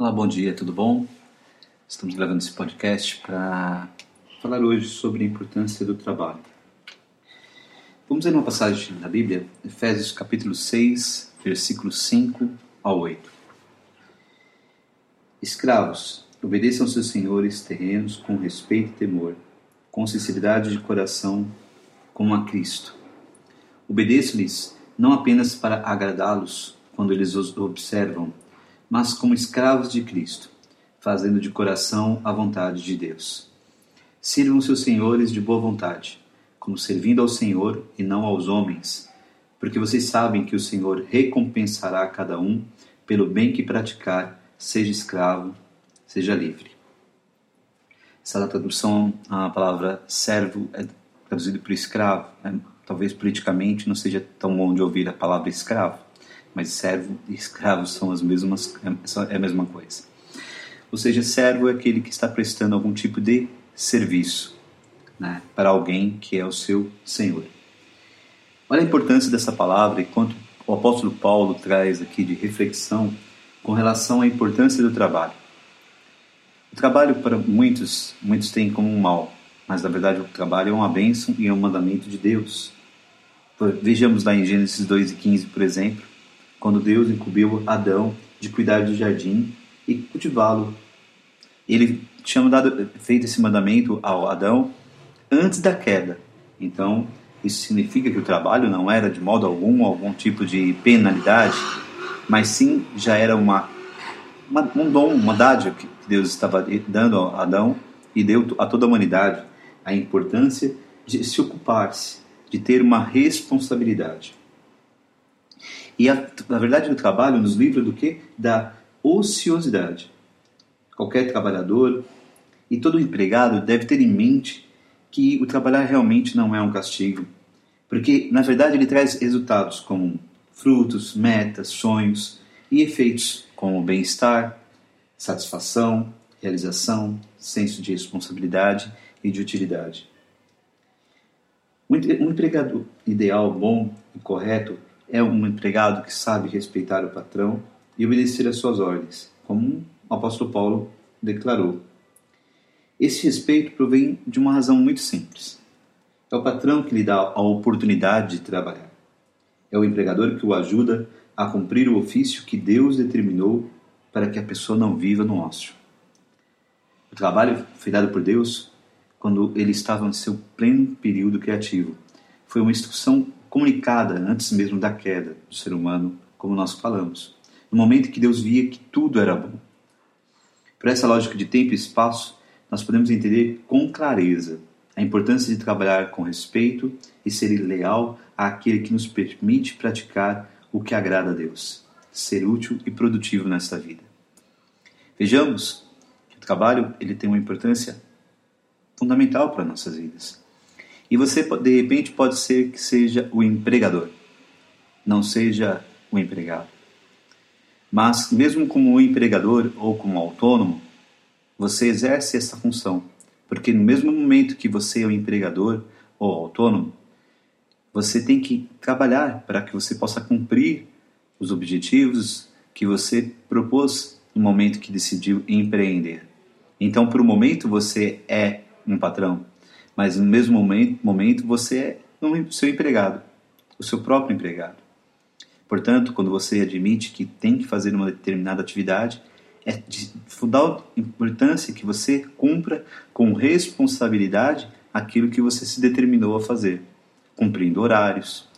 Olá, bom dia, tudo bom? Estamos gravando esse podcast para falar hoje sobre a importância do trabalho. Vamos ver uma passagem da Bíblia, Efésios capítulo 6, versículos 5 ao 8. Escravos, obedeçam seus senhores terrenos com respeito e temor, com sinceridade de coração, como a Cristo. Obedeço-lhes não apenas para agradá-los quando eles os observam, mas como escravos de Cristo, fazendo de coração a vontade de Deus. Sirvam seus senhores de boa vontade, como servindo ao Senhor e não aos homens, porque vocês sabem que o Senhor recompensará cada um pelo bem que praticar, seja escravo, seja livre. Essa tradução, a palavra servo é traduzida por escravo. Né? Talvez politicamente não seja tão bom de ouvir a palavra escravo, mas servo e escravo são as mesmas, é a mesma coisa. Ou seja, servo é aquele que está prestando algum tipo de serviço né, para alguém que é o seu Senhor. Olha a importância dessa palavra e quanto o apóstolo Paulo traz aqui de reflexão com relação à importância do trabalho. O trabalho para muitos, muitos têm como um mal, mas na verdade o trabalho é uma bênção e é um mandamento de Deus. Vejamos lá em Gênesis 2 e 15, por exemplo, quando Deus incumbiu Adão de cuidar do jardim e cultivá-lo. Ele tinha dado, feito esse mandamento ao Adão antes da queda. Então, isso significa que o trabalho não era de modo algum algum tipo de penalidade, mas sim já era uma, uma um dom, uma dádiva que Deus estava dando a Adão e deu a toda a humanidade a importância de se ocupar-se, de ter uma responsabilidade. E a, na verdade o trabalho nos livra do que? Da ociosidade. Qualquer trabalhador e todo empregado deve ter em mente que o trabalhar realmente não é um castigo, porque na verdade ele traz resultados como frutos, metas, sonhos e efeitos como bem-estar, satisfação, realização, senso de responsabilidade e de utilidade. Um empregado ideal, bom e correto é um empregado que sabe respeitar o patrão e obedecer às suas ordens, como o apóstolo Paulo declarou. Esse respeito provém de uma razão muito simples. É o patrão que lhe dá a oportunidade de trabalhar. É o empregador que o ajuda a cumprir o ofício que Deus determinou para que a pessoa não viva no ócio. O trabalho foi dado por Deus quando ele estava no seu pleno período criativo. Foi uma instrução comunicada antes mesmo da queda do ser humano, como nós falamos. No momento que Deus via que tudo era bom. Por essa lógica de tempo e espaço, nós podemos entender com clareza a importância de trabalhar com respeito e ser leal àquele que nos permite praticar o que agrada a Deus, ser útil e produtivo nesta vida. Vejamos que o trabalho ele tem uma importância fundamental para nossas vidas. E você, de repente, pode ser que seja o empregador, não seja o empregado. Mas, mesmo como empregador ou como autônomo, você exerce essa função, porque no mesmo momento que você é o empregador ou autônomo, você tem que trabalhar para que você possa cumprir os objetivos que você propôs no momento que decidiu empreender. Então, por um momento, você é um patrão, mas no mesmo momento, momento você é o seu empregado, o seu próprio empregado. Portanto, quando você admite que tem que fazer uma determinada atividade, é de fundamental importância que você cumpra com responsabilidade aquilo que você se determinou a fazer, cumprindo horários,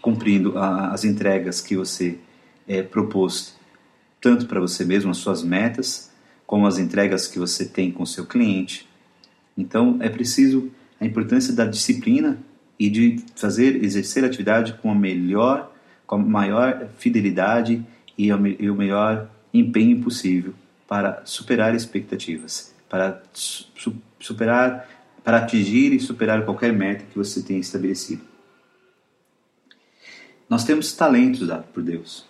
cumprindo as entregas que você é, propôs, tanto para você mesmo, as suas metas, como as entregas que você tem com seu cliente. Então, é preciso a importância da disciplina e de fazer, exercer a atividade com a melhor, com a maior fidelidade e o melhor empenho possível para superar expectativas, para su superar, para atingir e superar qualquer meta que você tenha estabelecido. Nós temos talentos dados por Deus,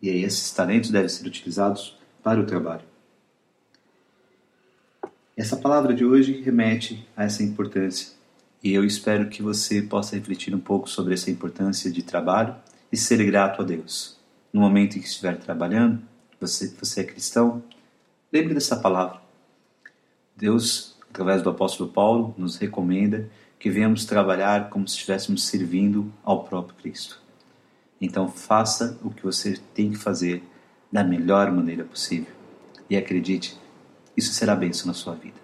e esses talentos devem ser utilizados para o trabalho. Essa palavra de hoje remete a essa importância, e eu espero que você possa refletir um pouco sobre essa importância de trabalho e ser grato a Deus. No momento em que estiver trabalhando, você, você é cristão, lembre dessa palavra. Deus, através do apóstolo Paulo, nos recomenda que venhamos trabalhar como se estivéssemos servindo ao próprio Cristo. Então faça o que você tem que fazer da melhor maneira possível. E acredite, isso será bênção na sua vida.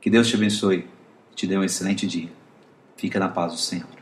Que Deus te abençoe e te dê um excelente dia. Fica na paz do Senhor.